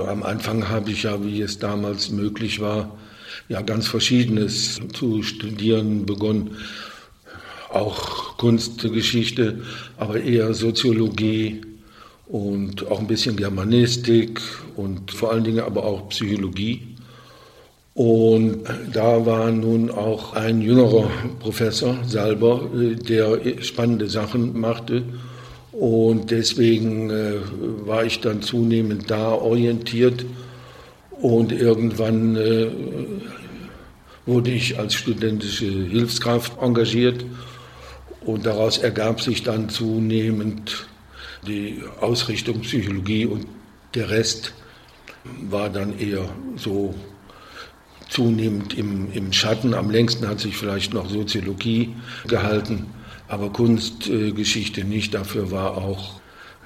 Am Anfang habe ich ja, wie es damals möglich war, ja ganz Verschiedenes zu studieren begonnen. Auch Kunstgeschichte, aber eher Soziologie und auch ein bisschen Germanistik und vor allen Dingen aber auch Psychologie. Und da war nun auch ein jüngerer Professor, Salber, äh, der spannende Sachen machte. Und deswegen äh, war ich dann zunehmend da orientiert. Und irgendwann äh, wurde ich als studentische Hilfskraft engagiert. Und daraus ergab sich dann zunehmend die Ausrichtung Psychologie und der Rest war dann eher so zunehmend im, im Schatten. Am längsten hat sich vielleicht noch Soziologie gehalten, aber Kunstgeschichte äh, nicht. Dafür war auch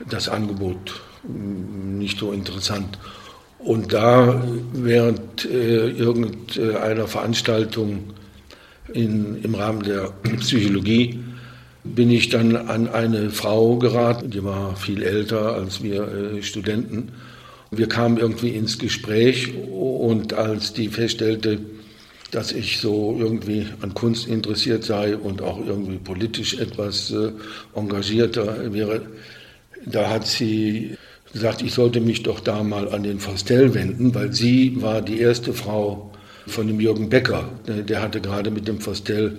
das Angebot mm, nicht so interessant. Und da während äh, irgendeiner Veranstaltung in, im Rahmen der Psychologie bin ich dann an eine Frau geraten, die war viel älter als wir äh, Studenten wir kamen irgendwie ins Gespräch und als die feststellte, dass ich so irgendwie an Kunst interessiert sei und auch irgendwie politisch etwas äh, engagierter wäre, da hat sie gesagt, ich sollte mich doch da mal an den Forstel wenden, weil sie war die erste Frau von dem Jürgen Becker. Der hatte gerade mit dem Forstel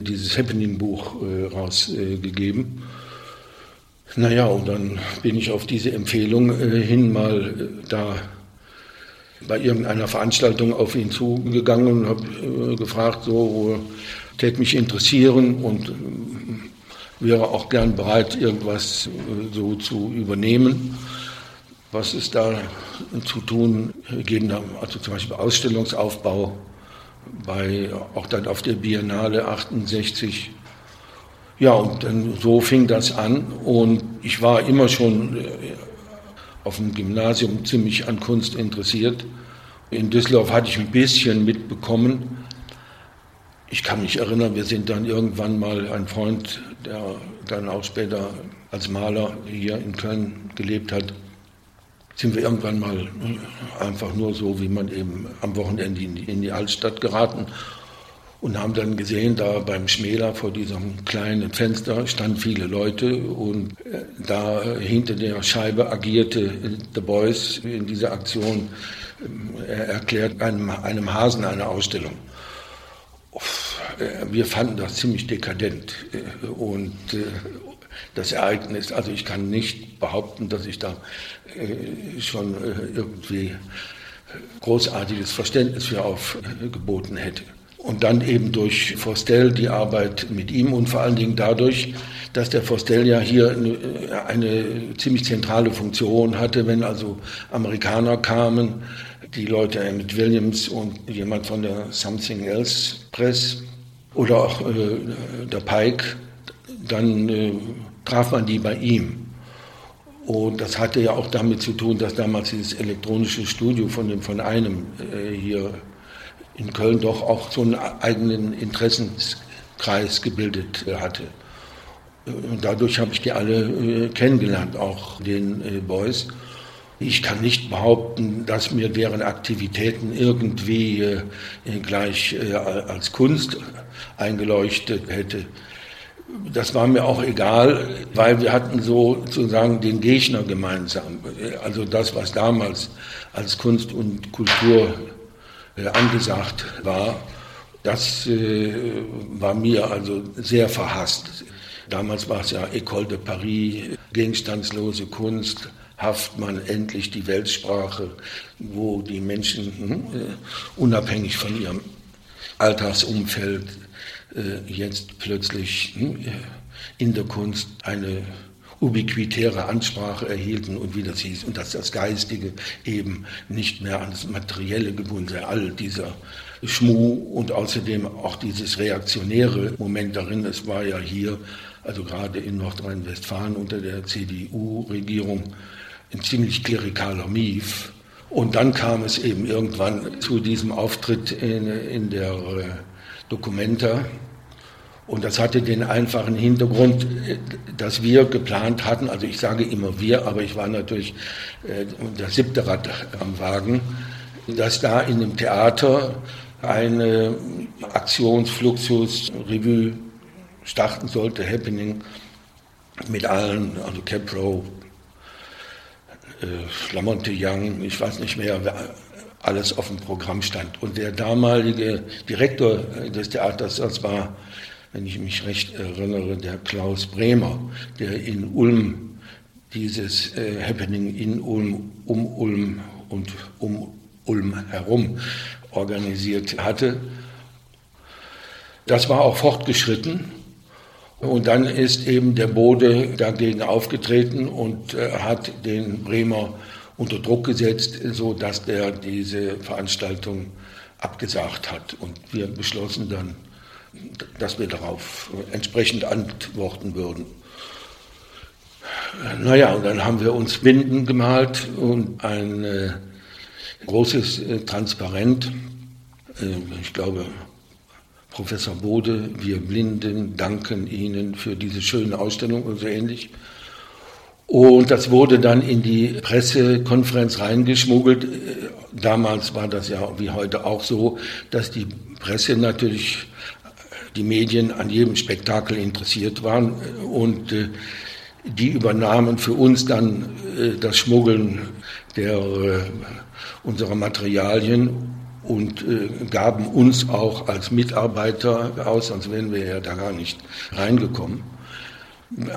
dieses Happening-Buch äh, rausgegeben. Äh, naja, und dann bin ich auf diese Empfehlung äh, hin mal äh, da bei irgendeiner Veranstaltung auf ihn zugegangen und habe äh, gefragt, so täte mich interessieren und wäre auch gern bereit, irgendwas so zu übernehmen. Was ist da zu tun? Geben also zum Beispiel Ausstellungsaufbau bei, auch dann auf der Biennale 68 ja, und dann so fing das an und ich war immer schon äh, auf dem Gymnasium ziemlich an Kunst interessiert. In Düsseldorf hatte ich ein bisschen mitbekommen. Ich kann mich erinnern, wir sind dann irgendwann mal ein Freund, der dann auch später als Maler hier in Köln gelebt hat, sind wir irgendwann mal einfach nur so, wie man eben am Wochenende in die, in die Altstadt geraten und haben dann gesehen, da beim Schmäler vor diesem kleinen Fenster standen viele Leute und äh, da hinter der Scheibe agierte The Boys in dieser Aktion. Äh, er erklärt einem, einem Hasen eine Ausstellung. Äh, wir fanden das ziemlich dekadent und das Ereignis, also ich kann nicht behaupten, dass ich da schon irgendwie großartiges Verständnis für aufgeboten hätte. Und dann eben durch Forstel die Arbeit mit ihm und vor allen Dingen dadurch, dass der Forstel ja hier eine, eine ziemlich zentrale Funktion hatte, wenn also Amerikaner kamen, die Leute mit Williams und jemand von der Something Else Press oder auch äh, der Pike, dann äh, traf man die bei ihm. Und das hatte ja auch damit zu tun, dass damals dieses elektronische Studio von, dem, von einem äh, hier in Köln doch auch so einen eigenen Interessenkreis gebildet äh, hatte. Und dadurch habe ich die alle äh, kennengelernt, auch den äh, Boys. Ich kann nicht behaupten, dass mir deren Aktivitäten irgendwie gleich als Kunst eingeleuchtet hätte. Das war mir auch egal, weil wir hatten sozusagen den Gegner gemeinsam. Also das, was damals als Kunst und Kultur äh, angesagt war, das äh, war mir also sehr verhasst. Damals war es ja École de Paris, gegenstandslose Kunst, Haftmann, endlich die Weltsprache, wo die Menschen hm, äh, unabhängig von ihrem Alltagsumfeld jetzt plötzlich hm, in der Kunst eine ubiquitäre Ansprache erhielten und wie das hieß, und dass das Geistige eben nicht mehr an das Materielle gebunden sei. All dieser Schmuh und außerdem auch dieses reaktionäre Moment darin, es war ja hier, also gerade in Nordrhein-Westfalen unter der CDU-Regierung, ein ziemlich klerikaler Mief. Und dann kam es eben irgendwann zu diesem Auftritt in, in der äh, Documenta Und das hatte den einfachen Hintergrund, dass wir geplant hatten, also ich sage immer wir, aber ich war natürlich äh, das siebte Rad am Wagen, dass da in dem Theater eine Aktionsfluxus-Revue starten sollte, Happening, mit allen, also Capro, äh, Lamonte Young, ich weiß nicht mehr, alles auf dem Programm stand. Und der damalige Direktor des Theaters, das war wenn ich mich recht erinnere, der Klaus Bremer, der in Ulm dieses äh, Happening in Ulm, um Ulm und um Ulm herum organisiert hatte. Das war auch fortgeschritten. Und dann ist eben der Bode dagegen aufgetreten und äh, hat den Bremer unter Druck gesetzt, so dass der diese Veranstaltung abgesagt hat. Und wir beschlossen dann dass wir darauf entsprechend antworten würden. Naja, und dann haben wir uns Binden gemalt und ein äh, großes äh, Transparent. Äh, ich glaube, Professor Bode, wir Blinden danken Ihnen für diese schöne Ausstellung und so ähnlich. Und das wurde dann in die Pressekonferenz reingeschmuggelt. Äh, damals war das ja wie heute auch so, dass die Presse natürlich die Medien an jedem Spektakel interessiert waren und äh, die übernahmen für uns dann äh, das Schmuggeln der, äh, unserer Materialien und gaben uns auch als Mitarbeiter aus, sonst wären wir ja da gar nicht reingekommen.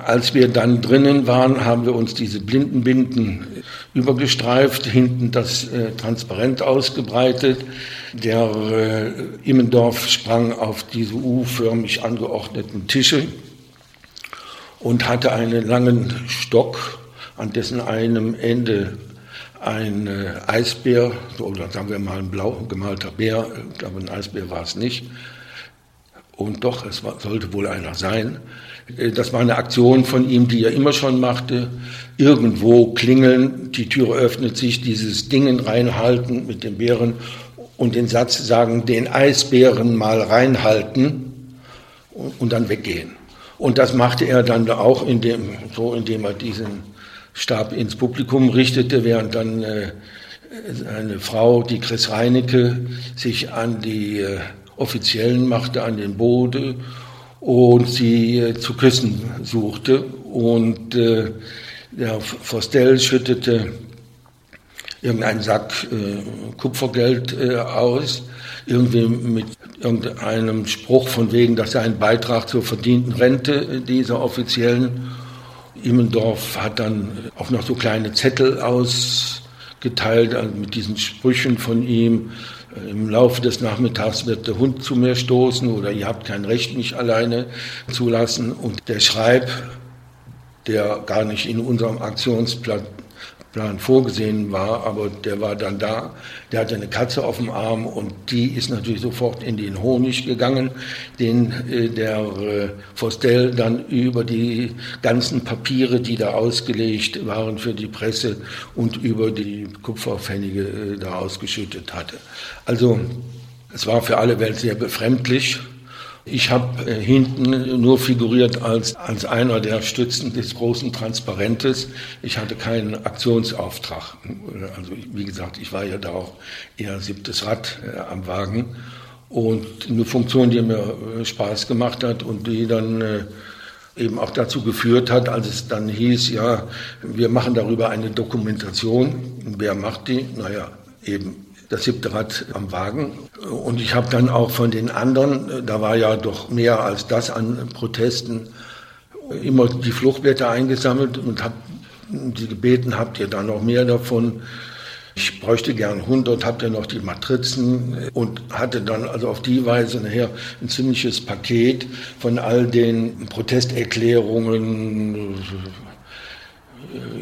Als wir dann drinnen waren, haben wir uns diese Blindenbinden übergestreift, hinten das äh, Transparent ausgebreitet. Der äh, Immendorf sprang auf diese U-förmig angeordneten Tische und hatte einen langen Stock, an dessen einem Ende ein äh, Eisbär, oder sagen wir mal ein blau gemalter Bär, glaube ein Eisbär war es nicht, und doch, es war, sollte wohl einer sein. Äh, das war eine Aktion von ihm, die er immer schon machte. Irgendwo klingeln, die Türe öffnet sich, dieses Dingen reinhalten mit dem Bären und den Satz sagen, den Eisbären mal reinhalten und dann weggehen. Und das machte er dann auch, indem, so indem er diesen Stab ins Publikum richtete, während dann äh, eine Frau, die Chris Reinecke, sich an die äh, Offiziellen machte, an den Bode und sie äh, zu küssen suchte. Und äh, der Forstel schüttete irgendeinen Sack äh, Kupfergeld äh, aus, irgendwie mit irgendeinem Spruch von wegen, das sei ein Beitrag zur verdienten Rente dieser Offiziellen. Immendorf hat dann auch noch so kleine Zettel ausgeteilt also mit diesen Sprüchen von ihm im Laufe des Nachmittags wird der Hund zu mir stoßen oder ihr habt kein Recht, mich alleine zu lassen. Und der Schreib, der gar nicht in unserem Aktionsplan Plan vorgesehen war, aber der war dann da. Der hatte eine Katze auf dem Arm und die ist natürlich sofort in den Honig gegangen, den äh, der äh, dann über die ganzen Papiere, die da ausgelegt waren für die Presse und über die Kupferpfennige äh, da ausgeschüttet hatte. Also es war für alle Welt sehr befremdlich ich habe äh, hinten nur figuriert als, als einer der Stützen des großen Transparentes. Ich hatte keinen Aktionsauftrag. Also wie gesagt, ich war ja da auch eher siebtes Rad äh, am Wagen. Und eine Funktion, die mir äh, Spaß gemacht hat und die dann äh, eben auch dazu geführt hat, als es dann hieß, ja, wir machen darüber eine Dokumentation. Wer macht die? Naja, eben das siebte Rad am Wagen. Und ich habe dann auch von den anderen, da war ja doch mehr als das an Protesten, immer die Fluchtblätter eingesammelt und habe sie gebeten, habt ihr da noch mehr davon? Ich bräuchte gern 100, habt ihr noch die Matrizen und hatte dann also auf die Weise nachher ein ziemliches Paket von all den Protesterklärungen,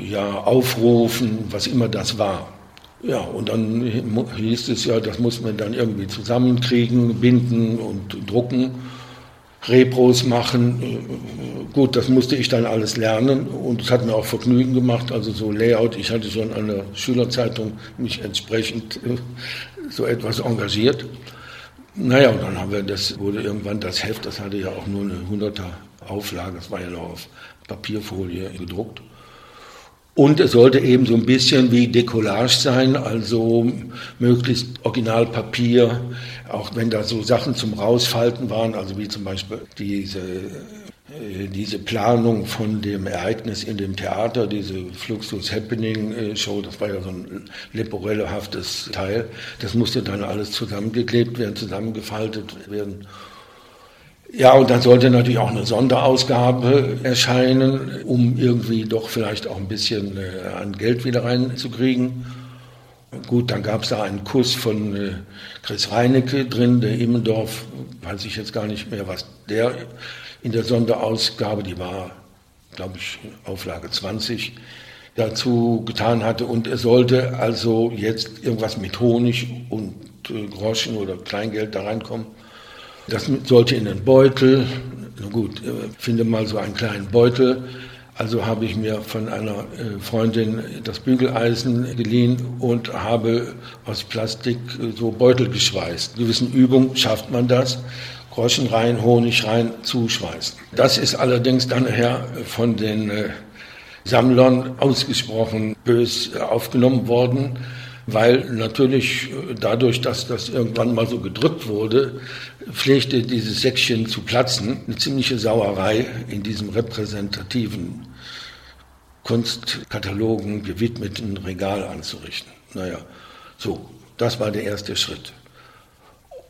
ja, Aufrufen, was immer das war. Ja, und dann hieß es ja, das muss man dann irgendwie zusammenkriegen, binden und drucken, Repros machen. Gut, das musste ich dann alles lernen und es hat mir auch Vergnügen gemacht, also so Layout. Ich hatte schon an der Schülerzeitung mich entsprechend äh, so etwas engagiert. Naja, und dann haben wir, das wurde irgendwann das Heft, das hatte ja auch nur eine 100er Auflage, das war ja noch auf Papierfolie gedruckt. Und es sollte eben so ein bisschen wie Decollage sein, also möglichst Originalpapier, auch wenn da so Sachen zum Rausfalten waren, also wie zum Beispiel diese, äh, diese Planung von dem Ereignis in dem Theater, diese Fluxus Happening äh, Show, das war ja so ein leporellehaftes Teil, das musste dann alles zusammengeklebt werden, zusammengefaltet werden. Ja, und dann sollte natürlich auch eine Sonderausgabe erscheinen, um irgendwie doch vielleicht auch ein bisschen äh, an Geld wieder reinzukriegen. Gut, dann gab es da einen Kuss von äh, Chris Reinecke drin, der Immendorf, weiß ich jetzt gar nicht mehr, was der in der Sonderausgabe, die war, glaube ich, Auflage 20, dazu getan hatte. Und er sollte also jetzt irgendwas mit Honig und äh, Groschen oder Kleingeld da reinkommen. Das sollte in den Beutel. Gut, äh, finde mal so einen kleinen Beutel. Also habe ich mir von einer äh, Freundin das Bügeleisen geliehen und habe aus Plastik äh, so Beutel geschweißt. In gewissen Übungen schafft man das. Groschen rein, Honig rein, zuschweißen. Das ist allerdings dann nachher von den Sammlern ausgesprochen bös aufgenommen worden weil natürlich dadurch, dass das irgendwann mal so gedrückt wurde, pflegte dieses Säckchen zu platzen. Eine ziemliche Sauerei in diesem repräsentativen Kunstkatalogen gewidmeten Regal anzurichten. Naja, so, das war der erste Schritt.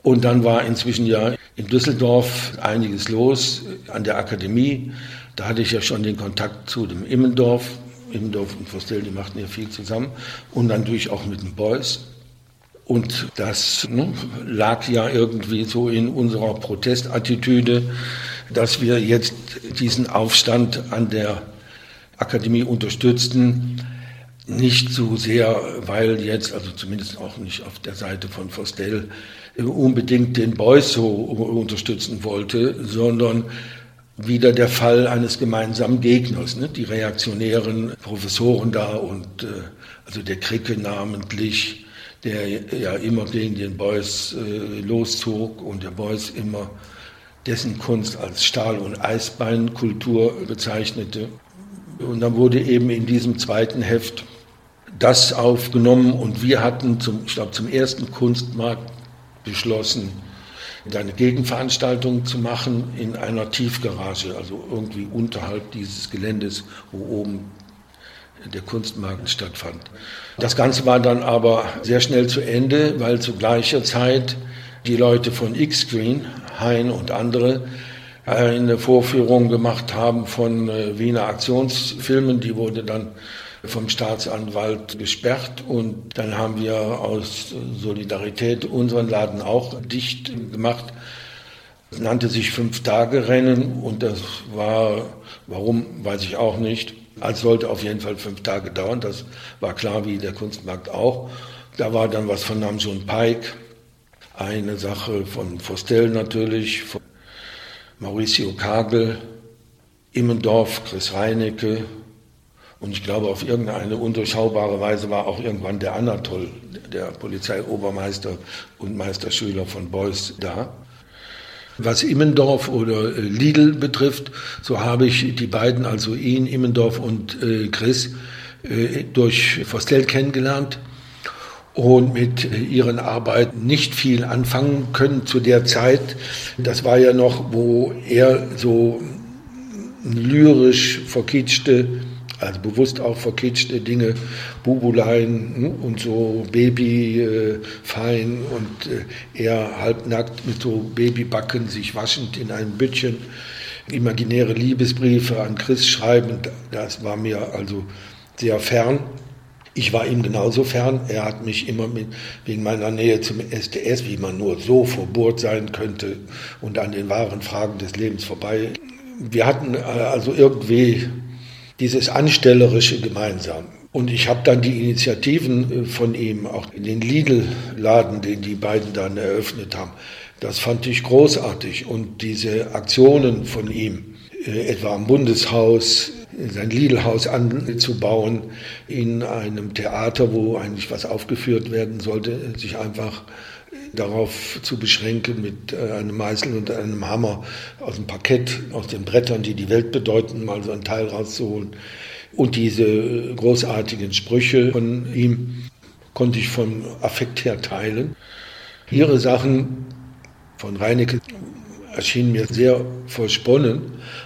Und dann war inzwischen ja in Düsseldorf einiges los an der Akademie. Da hatte ich ja schon den Kontakt zu dem Immendorf, Immendorf und Vostell, die machten ja viel zusammen. Und natürlich auch mit den Boys. Und das ne, lag ja irgendwie so in unserer Protestattitüde, dass wir jetzt diesen Aufstand an der Akademie unterstützten. Nicht so sehr, weil jetzt, also zumindest auch nicht auf der Seite von Vostell, unbedingt den Beuys so unterstützen wollte, sondern wieder der Fall eines gemeinsamen Gegners. Ne? Die reaktionären Professoren da und äh, also der Kricke namentlich, der ja immer gegen den Beuys äh, loszog und der Beuys immer dessen Kunst als Stahl- und Eisbeinkultur bezeichnete. Und dann wurde eben in diesem zweiten Heft das aufgenommen und wir hatten zum, ich glaube, zum ersten Kunstmarkt beschlossen, eine Gegenveranstaltung zu machen in einer Tiefgarage, also irgendwie unterhalb dieses Geländes, wo oben der Kunstmarkt stattfand. Das Ganze war dann aber sehr schnell zu Ende, weil zu gleicher Zeit die Leute von X-Screen, Hein und andere, eine Vorführung gemacht haben von äh, Wiener Aktionsfilmen. Die wurde dann vom Staatsanwalt gesperrt und dann haben wir aus Solidarität unseren Laden auch dicht gemacht. Es nannte sich Fünf-Tage-Rennen und das war, warum, weiß ich auch nicht. Es sollte auf jeden Fall fünf Tage dauern, das war klar, wie der Kunstmarkt auch. Da war dann was von Namjoon Pike, eine Sache von Vostell natürlich, von Mauricio Kagel, Immendorf, Chris Reinecke, und ich glaube, auf irgendeine undurchschaubare Weise war auch irgendwann der Anatol, der Polizeiobermeister und Meisterschüler von Beuys, da. Was Immendorf oder äh, Lidl betrifft, so habe ich die beiden, also ihn, Immendorf und äh, Chris, äh, durch Vostell kennengelernt und mit ihren Arbeiten nicht viel anfangen können zu der Zeit. Das war ja noch, wo er so lyrisch verkitschte also bewusst auch verkitschte Dinge, Bubulein hm, und so Baby äh, und äh, er halbnackt mit so Babybacken sich waschend in einem Büttchen, imaginäre Liebesbriefe an Chris schreiben, das war mir also sehr fern. Ich war ihm genauso fern. Er hat mich immer mit, wegen meiner Nähe zum STS, wie man nur so verbohrt sein könnte und an den wahren Fragen des Lebens vorbei. Wir hatten äh, also irgendwie dieses Anstellerische gemeinsam. Und ich habe dann die Initiativen äh, von ihm, auch in den Lidl-Laden, den die beiden dann eröffnet haben, das fand ich großartig. Und diese Aktionen von ihm, äh, etwa am Bundeshaus, sein Lidl-Haus anzubauen in einem Theater, wo eigentlich was aufgeführt werden sollte, sich einfach darauf zu beschränken, mit äh, einem Meißel und einem Hammer aus dem Parkett, aus den Brettern, die die Welt bedeuten, mal so ein Teil rauszuholen. Und diese großartigen Sprüche von ihm konnte ich vom Affekt her teilen. Ihre Sachen von Reinecke erschienen mir sehr versponnen,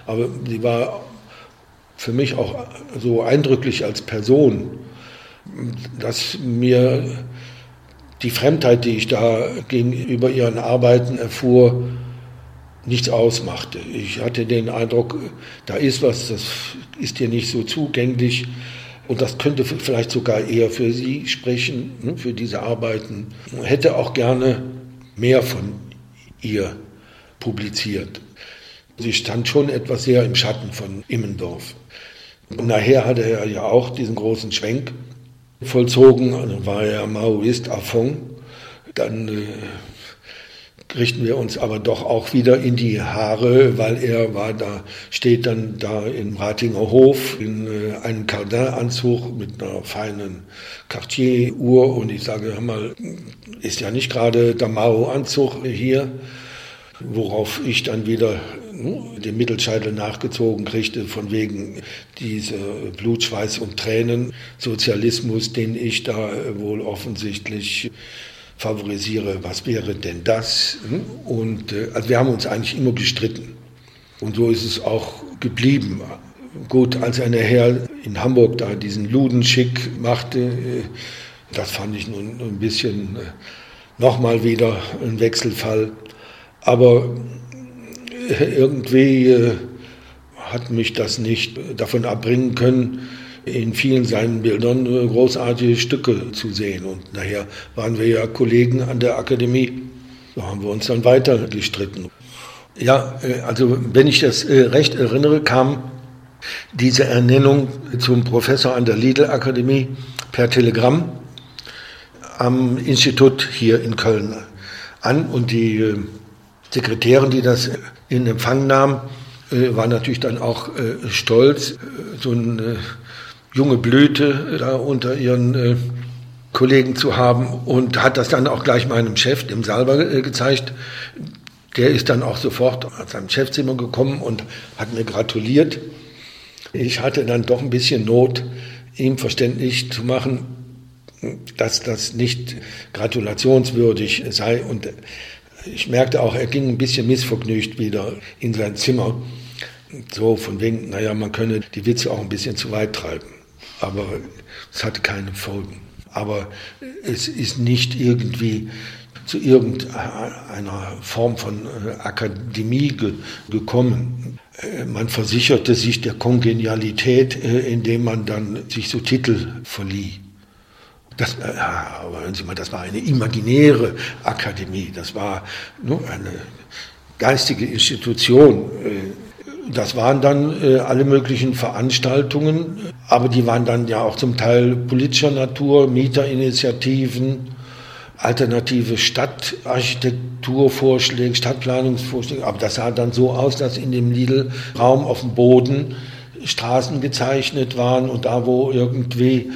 aber sie war für mich auch so eindrücklich als Person, dass mir die Fremdheit, die ich da gegenüber ihren Arbeiten erfuhr, nichts ausmachte. Ich hatte den Eindruck, da ist was, das ist dir nicht so zugänglich und das könnte vielleicht sogar eher für sie sprechen, ne, für diese Arbeiten. Ich hätte auch gerne mehr von ihr publiziert. Sie stand schon etwas sehr im Schatten von Immendorf. Und nachher hatte er ja auch diesen großen Schwenk vollzogen. Dann war er Maoist à fond. Dann äh, richten wir uns aber doch auch wieder in die Haare, weil er war da, steht dann da im Ratinger Hof in äh, einem Cardin-Anzug mit einer feinen Cartier-Uhr und ich sage, hör mal, ist ja nicht gerade der Mao-Anzug hier, worauf ich dann wieder den Mittelscheitel nachgezogen kriegte, von wegen diese Blut, Schweiß und Tränen Sozialismus, den ich da wohl offensichtlich favorisiere. Was wäre denn das? Und äh, also wir haben uns eigentlich immer gestritten. Und so ist es auch geblieben. Gut, als er nachher in Hamburg da diesen Ludenschick machte, äh, das fand ich nun ein bisschen äh, nochmal wieder ein Wechselfall. Aber irgendwie äh, hat mich das nicht davon abbringen können, in vielen seinen Bildern äh, großartige Stücke zu sehen. Und nachher waren wir ja Kollegen an der Akademie. So haben wir uns dann weiter gestritten. Ja, äh, also wenn ich das recht erinnere, kam diese Ernennung zum Professor an der Lidl-Akademie per Telegramm am Institut hier in Köln an und die Sekretärin, die das in Empfang nahm, äh, war natürlich dann auch äh, stolz, äh, so eine junge Blüte da unter ihren Kollegen zu haben und hat das dann auch gleich meinem Chef, dem Salber, gezeigt. Der ist dann auch sofort aus seinem Chefzimmer gekommen und hat mir gratuliert. Ich hatte dann doch ein bisschen Not, ihm verständlich zu machen, dass das nicht gratulationswürdig sei und ich merkte auch, er ging ein bisschen missvergnügt wieder in sein Zimmer. So von wegen, naja, man könne die Witze auch ein bisschen zu weit treiben. Aber es hatte keine Folgen. Aber es ist nicht irgendwie zu irgendeiner Form von äh, Akademie ge gekommen. Äh, man versicherte sich der Kongenialität, äh, indem man dann sich so Titel verlieh. Das, äh, aber hören Sie mal, das war eine imaginäre Akademie, das war nur eine geistige Institution. Äh, das waren dann äh, alle möglichen Veranstaltungen, aber die waren dann ja auch zum Teil politischer Natur, Mieterinitiativen, alternative Stadtarchitekturvorschläge, Stadtplanungsvorschläge. Aber das sah dann so aus, dass in dem Lidl-Raum auf dem Boden Straßen gezeichnet waren und da, wo irgendwie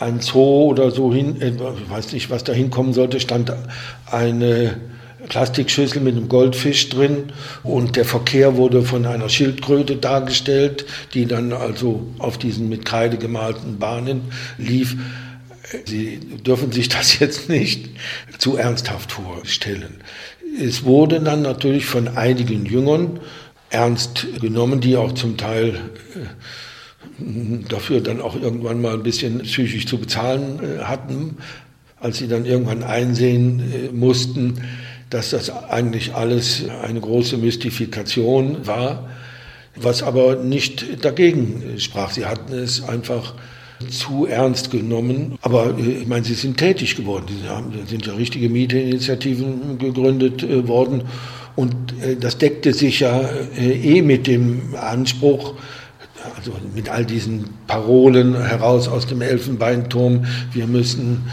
ein Zoo oder so hin, äh, ich weiß nicht, was da hinkommen sollte, stand eine Plastikschüssel mit einem Goldfisch drin und der Verkehr wurde von einer Schildkröte dargestellt, die dann also auf diesen mit Kreide gemalten Bahnen lief. Sie dürfen sich das jetzt nicht zu ernsthaft vorstellen. Es wurde dann natürlich von einigen Jüngern ernst genommen, die auch zum Teil äh, dafür dann auch irgendwann mal ein bisschen psychisch zu bezahlen äh, hatten, als sie dann irgendwann einsehen äh, mussten, dass das eigentlich alles eine große Mystifikation war, was aber nicht dagegen sprach. Sie hatten es einfach zu ernst genommen. Aber äh, ich meine, sie sind tätig geworden. Sie haben, sind ja richtige Mieteinitiativen gegründet worden. Und das deckte sich ja eh mit dem Anspruch, also mit all diesen Parolen heraus aus dem Elfenbeinturm, wir müssen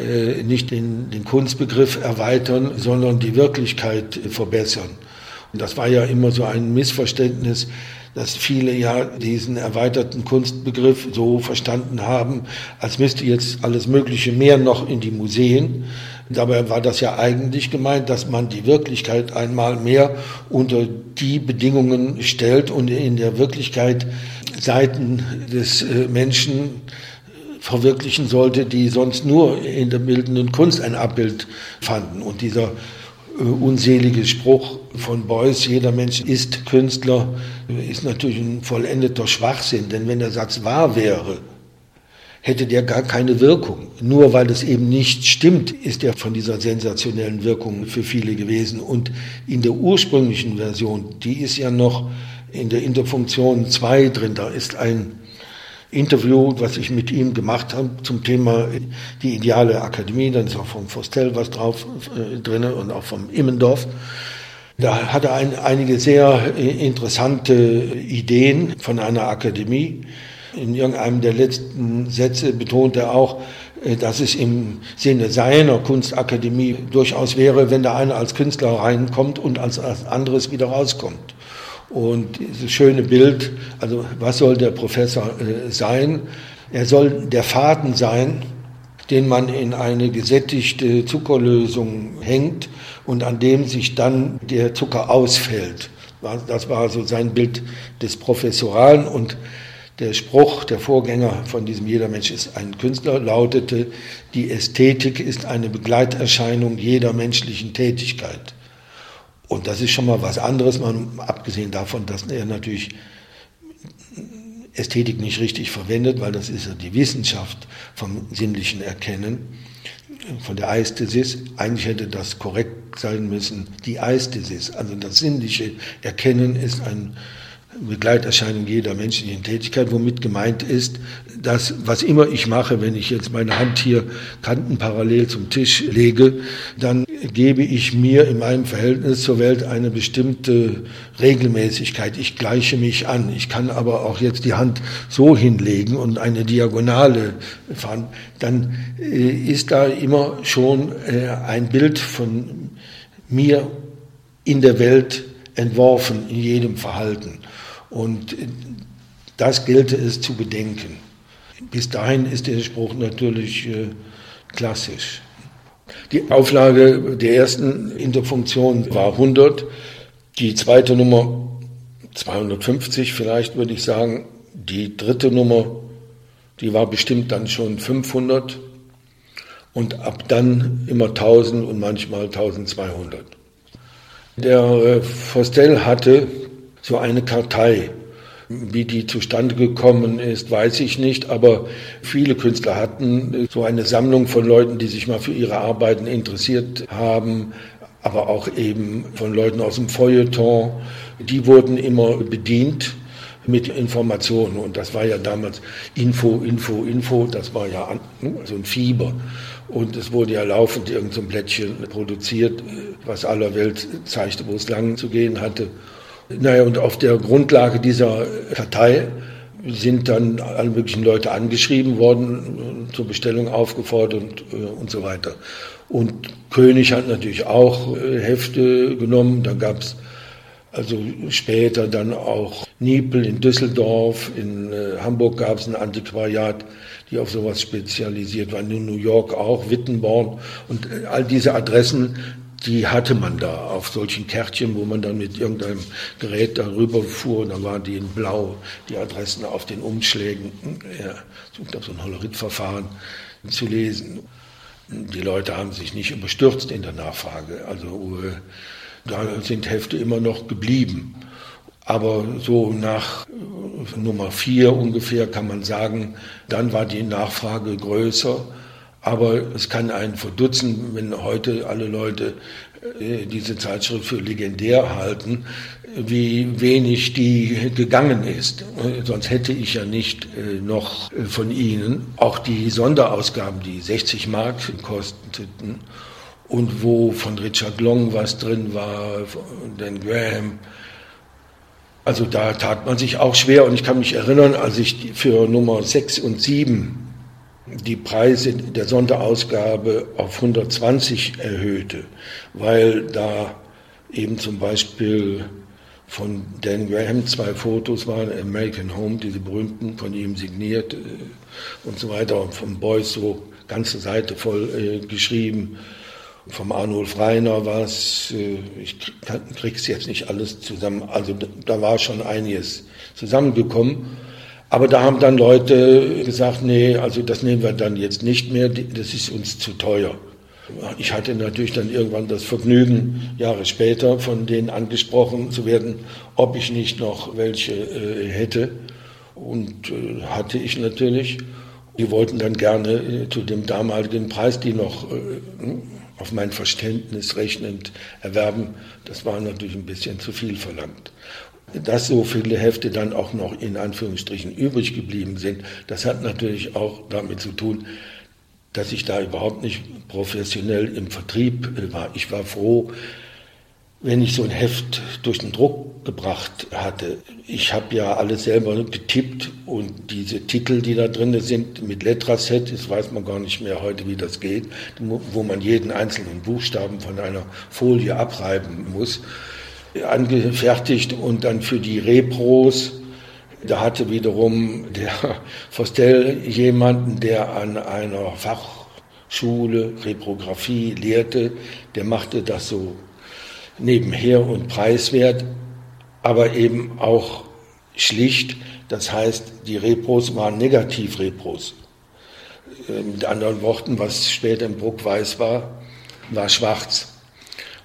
äh, nicht den, den Kunstbegriff erweitern, sondern die Wirklichkeit verbessern. Und das war ja immer so ein Missverständnis, dass viele ja diesen erweiterten Kunstbegriff so verstanden haben, als müsste jetzt alles Mögliche mehr noch in die Museen. Dabei war das ja eigentlich gemeint, dass man die Wirklichkeit einmal mehr unter die Bedingungen stellt und in der Wirklichkeit Seiten des äh, Menschen verwirklichen sollte, die sonst nur in der bildenden Kunst ein Abbild fanden. Und dieser äh, unselige Spruch von Beuys, jeder Mensch ist Künstler, ist natürlich ein vollendeter Schwachsinn. Denn wenn der Satz wahr wäre, hätte der gar keine Wirkung. Nur weil es eben nicht stimmt, ist er von dieser sensationellen Wirkung für viele gewesen. Und in der ursprünglichen Version, die ist ja noch in der Interfunktion 2 drin, da ist ein Interview, was ich mit ihm gemacht habe zum Thema die ideale Akademie, dann ist auch vom Fostel was drauf äh, drin und auch vom Immendorf. Da hat er ein, einige sehr äh, interessante Ideen von einer Akademie. In irgendeinem der letzten Sätze betont er auch, äh, dass es im Sinne seiner Kunstakademie durchaus wäre, wenn da einer als Künstler reinkommt und als anderes wieder rauskommt. Und dieses schöne Bild, also was soll der Professor äh, sein? Er soll der Faden sein, den man in eine gesättigte Zuckerlösung hängt und an dem sich dann der Zucker ausfällt. Das war so sein Bild des Professoralen und der Spruch, der Vorgänger von diesem Jeder Mensch ist ein Künstler, lautete, die Ästhetik ist eine Begleiterscheinung jeder menschlichen Tätigkeit. Und das ist schon mal was anderes, mal abgesehen davon, dass er natürlich Ästhetik nicht richtig verwendet, weil das ist ja die Wissenschaft vom sinnlichen Erkennen, von der Aesthesis. Eigentlich hätte das korrekt sein müssen, die Aesthesis. Also das sinnliche Erkennen ist ein Begleiterscheinung jeder menschlichen Tätigkeit, womit gemeint ist, dass was immer ich mache, wenn ich jetzt meine Hand hier kantenparallel zum Tisch lege, dann gebe ich mir in meinem Verhältnis zur Welt eine bestimmte Regelmäßigkeit. Ich gleiche mich an. Ich kann aber auch jetzt die Hand so hinlegen und eine Diagonale fahren. Dann äh, ist da immer schon äh, ein Bild von mir in der Welt entworfen, in jedem Verhalten. Und das gilt es zu bedenken. Bis dahin ist der Spruch natürlich äh, klassisch. Die Auflage der ersten Interfunktion war 100, die zweite Nummer 250 vielleicht würde ich sagen, die dritte Nummer, die war bestimmt dann schon 500 und ab dann immer 1000 und manchmal 1200. Der äh, Forstel hatte so eine Kartei. Wie die zustande gekommen ist, weiß ich nicht, aber viele Künstler hatten so eine Sammlung von Leuten, die sich mal für ihre Arbeiten interessiert haben, aber auch eben von Leuten aus dem Feuilleton. Die wurden immer bedient mit Informationen und das war ja damals Info, Info, Info, das war ja so ein Fieber. Und es wurde ja laufend irgendein so Blättchen produziert, was aller Welt zeigte, wo es lang zu gehen hatte. Naja, und auf der Grundlage dieser Kartei sind dann alle möglichen Leute angeschrieben worden, zur Bestellung aufgefordert und, äh, und so weiter. Und König hat natürlich auch äh, Hefte genommen. Da gab es also später dann auch Niepel in Düsseldorf, in äh, Hamburg gab es ein Antiquariat, die auf sowas spezialisiert waren, in New York auch, Wittenborn. Und all diese Adressen die hatte man da auf solchen Kärtchen, wo man dann mit irgendeinem Gerät darüber fuhr. Und dann waren die in Blau, die Adressen auf den Umschlägen. Ja, so ein Holoritverfahren zu lesen. Die Leute haben sich nicht überstürzt in der Nachfrage. Also äh, da sind Hefte immer noch geblieben. Aber so nach äh, Nummer vier ungefähr kann man sagen, dann war die Nachfrage größer aber es kann einen verdutzen, wenn heute alle Leute äh, diese Zeitschrift für legendär halten, wie wenig die gegangen ist. Sonst hätte ich ja nicht äh, noch äh, von Ihnen auch die Sonderausgaben, die 60 Mark kosteten und wo von Richard Long was drin war, von Dan Graham. Also da tat man sich auch schwer und ich kann mich erinnern, als ich für Nummer 6 und 7 die Preise der Sonderausgabe auf 120 erhöhte, weil da eben zum Beispiel von Dan Graham zwei Fotos waren, American Home, diese berühmten, von ihm signiert äh, und so weiter, und vom Beuys so ganze Seite voll äh, geschrieben. Vom Arnulf Reiner war es, äh, ich krieg's jetzt nicht alles zusammen, also da war schon einiges zusammengekommen. Aber da haben dann Leute gesagt, nee, also das nehmen wir dann jetzt nicht mehr, das ist uns zu teuer. Ich hatte natürlich dann irgendwann das Vergnügen, Jahre später von denen angesprochen zu werden, ob ich nicht noch welche äh, hätte. Und äh, hatte ich natürlich. Die wollten dann gerne äh, zu dem damaligen Preis, die noch äh, auf mein Verständnis rechnend erwerben. Das war natürlich ein bisschen zu viel verlangt. Dass so viele Hefte dann auch noch in Anführungsstrichen übrig geblieben sind, das hat natürlich auch damit zu tun, dass ich da überhaupt nicht professionell im Vertrieb äh, war. Ich war froh, wenn ich so ein Heft durch den Druck gebracht hatte. Ich habe ja alles selber getippt und diese Titel, die da drin sind, mit Letraset, das weiß man gar nicht mehr heute, wie das geht, wo man jeden einzelnen Buchstaben von einer Folie abreiben muss, angefertigt und dann für die Repros da hatte wiederum der Fostel jemanden, der an einer Fachschule Reprographie lehrte. Der machte das so nebenher und preiswert, aber eben auch schlicht. Das heißt, die Repros waren Negativrepros. Äh, mit anderen Worten, was später im Bruck weiß war, war schwarz.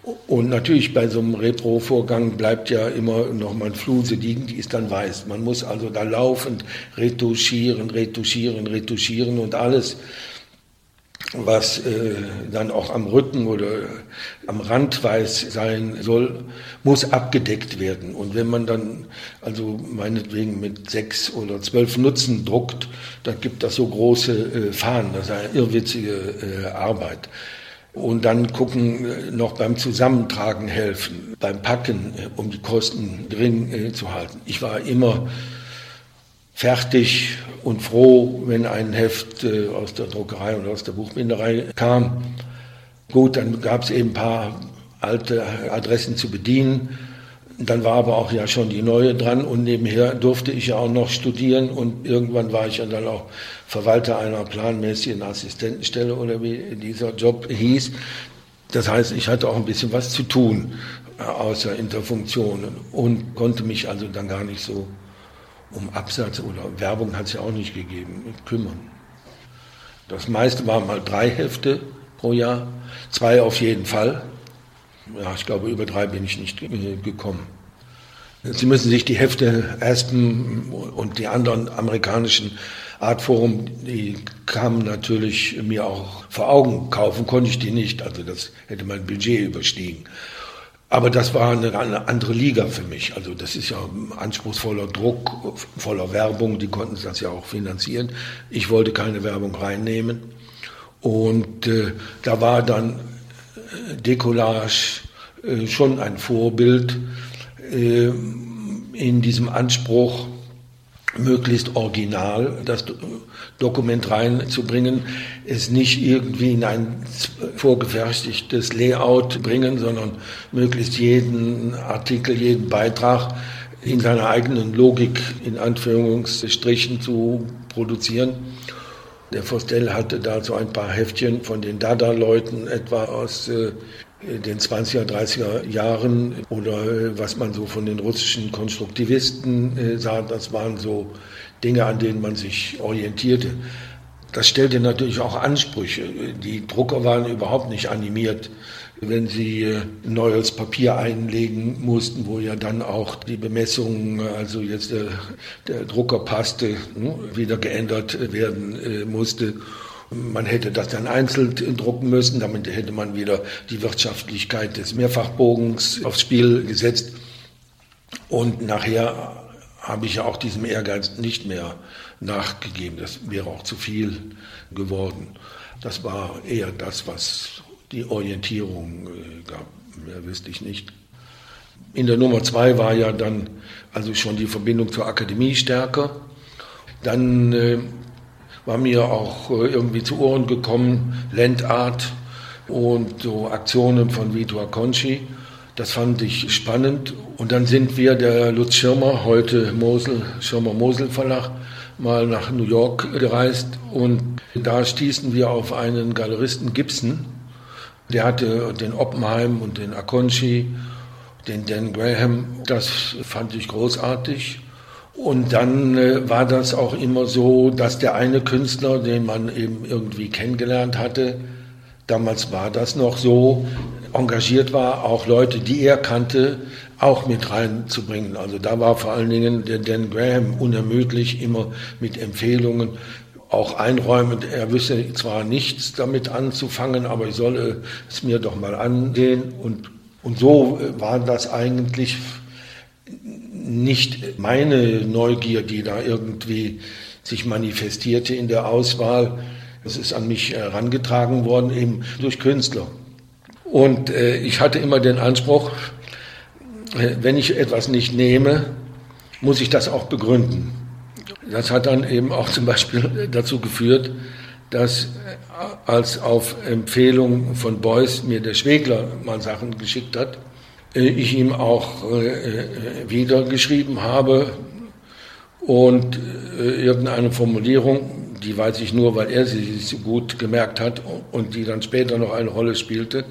Und natürlich bei so einem Repro-Vorgang bleibt ja immer noch mal eine Fluse liegen, die ist dann weiß. Man muss also da laufend retuschieren, retuschieren, retuschieren und alles, was äh, dann auch am Rücken oder am Rand weiß sein soll, muss abgedeckt werden. Und wenn man dann also meinetwegen mit sechs oder zwölf Nutzen druckt, dann gibt das so große äh, Fahnen. Das ist eine irrwitzige äh, Arbeit und dann gucken, äh, noch beim Zusammentragen helfen, beim Packen, äh, um die Kosten gering äh, zu halten. Ich war immer fertig und froh, wenn ein Heft aus der Druckerei oder aus der Buchbinderei kam. Gut, dann gab es eben ein paar alte Adressen zu bedienen. Dann war aber auch ja schon die neue dran und nebenher durfte ich ja auch noch studieren und irgendwann war ich ja dann auch Verwalter einer planmäßigen Assistentenstelle oder wie dieser Job hieß. Das heißt, ich hatte auch ein bisschen was zu tun äh, außer Interfunktionen und konnte mich also dann gar nicht so um Absatz oder Werbung hat es ja auch nicht gegeben, kümmern. Das meiste waren mal drei Hefte pro Jahr, zwei auf jeden Fall ja, ich glaube, über drei bin ich nicht gekommen. Sie müssen sich die Hefte Aspen und die anderen amerikanischen Artforum, die kamen natürlich mir auch vor Augen. Kaufen konnte ich die nicht, also das hätte mein Budget überstiegen. Aber das war eine, eine andere Liga für mich. Also das ist ja anspruchsvoller Druck, voller Werbung, die konnten das ja auch finanzieren. Ich wollte keine Werbung reinnehmen. Und äh, da war dann Decollage äh, schon ein Vorbild äh, in diesem Anspruch, möglichst original das Dokument reinzubringen, es nicht irgendwie in ein vorgefertigtes Layout bringen, sondern möglichst jeden Artikel, jeden Beitrag in seiner eigenen Logik in Anführungsstrichen zu produzieren. Der Forstel hatte da so ein paar Heftchen von den Dada-Leuten, etwa aus äh, den 20er, 30er Jahren oder äh, was man so von den russischen Konstruktivisten äh, sah, das waren so Dinge, an denen man sich orientierte. Das stellte natürlich auch Ansprüche. Die Drucker waren überhaupt nicht animiert, wenn sie äh, neues Papier einlegen mussten, wo ja dann auch die Bemessung, also jetzt der, der Drucker passte, hm, wieder geändert werden äh, musste. Man hätte das dann einzeln drucken müssen, damit hätte man wieder die Wirtschaftlichkeit des Mehrfachbogens aufs Spiel gesetzt. Und nachher habe ich ja auch diesem Ehrgeiz nicht mehr nachgegeben. Das wäre auch zu viel geworden. Das war eher das, was die Orientierung äh, gab. Mehr wüsste ich nicht. In der Nummer zwei war ja dann also schon die Verbindung zur Akademie stärker. Dann äh, war mir auch äh, irgendwie zu Ohren gekommen, Landart und so Aktionen von Vitor Conchi. Das fand ich spannend. Und dann sind wir, der Lutz Schirmer, heute Mosel, Schirmer Mosel Verlag, mal nach New York gereist. Und da stießen wir auf einen Galeristen Gibson. Der hatte den Oppenheim und den Akonchi, den Dan Graham. Das fand ich großartig. Und dann äh, war das auch immer so, dass der eine Künstler, den man eben irgendwie kennengelernt hatte, damals war das noch so, engagiert war, auch Leute, die er kannte, auch mit reinzubringen. Also da war vor allen Dingen der Dan Graham unermüdlich, immer mit Empfehlungen, auch einräumend. Er wüsste zwar nichts damit anzufangen, aber ich solle es mir doch mal ansehen. Und, und so war das eigentlich nicht meine Neugier, die da irgendwie sich manifestierte in der Auswahl. Es ist an mich herangetragen worden, eben durch Künstler. Und äh, ich hatte immer den Anspruch, äh, wenn ich etwas nicht nehme, muss ich das auch begründen. Das hat dann eben auch zum Beispiel dazu geführt, dass äh, als auf Empfehlung von Beuys mir der Schwegler mal Sachen geschickt hat, äh, ich ihm auch wieder geschrieben habe und irgendeine Formulierung, die weiß ich nur, weil er sie so gut gemerkt hat und die dann später noch eine Rolle spielte,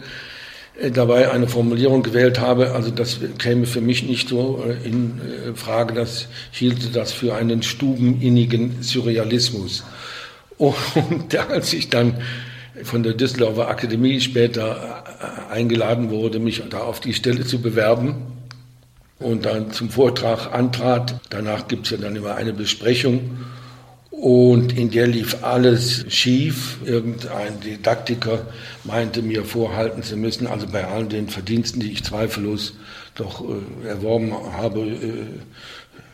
dabei eine Formulierung gewählt habe, also das käme für mich nicht so in Frage, das hielte das für einen stubeninnigen Surrealismus. Und als ich dann von der Düsseldorfer Akademie später eingeladen wurde, mich da auf die Stelle zu bewerben und dann zum Vortrag antrat, danach gibt es ja dann immer eine Besprechung und in der lief alles schief. Irgendein Didaktiker meinte mir vorhalten zu müssen, also bei all den Verdiensten, die ich zweifellos doch äh, erworben habe äh,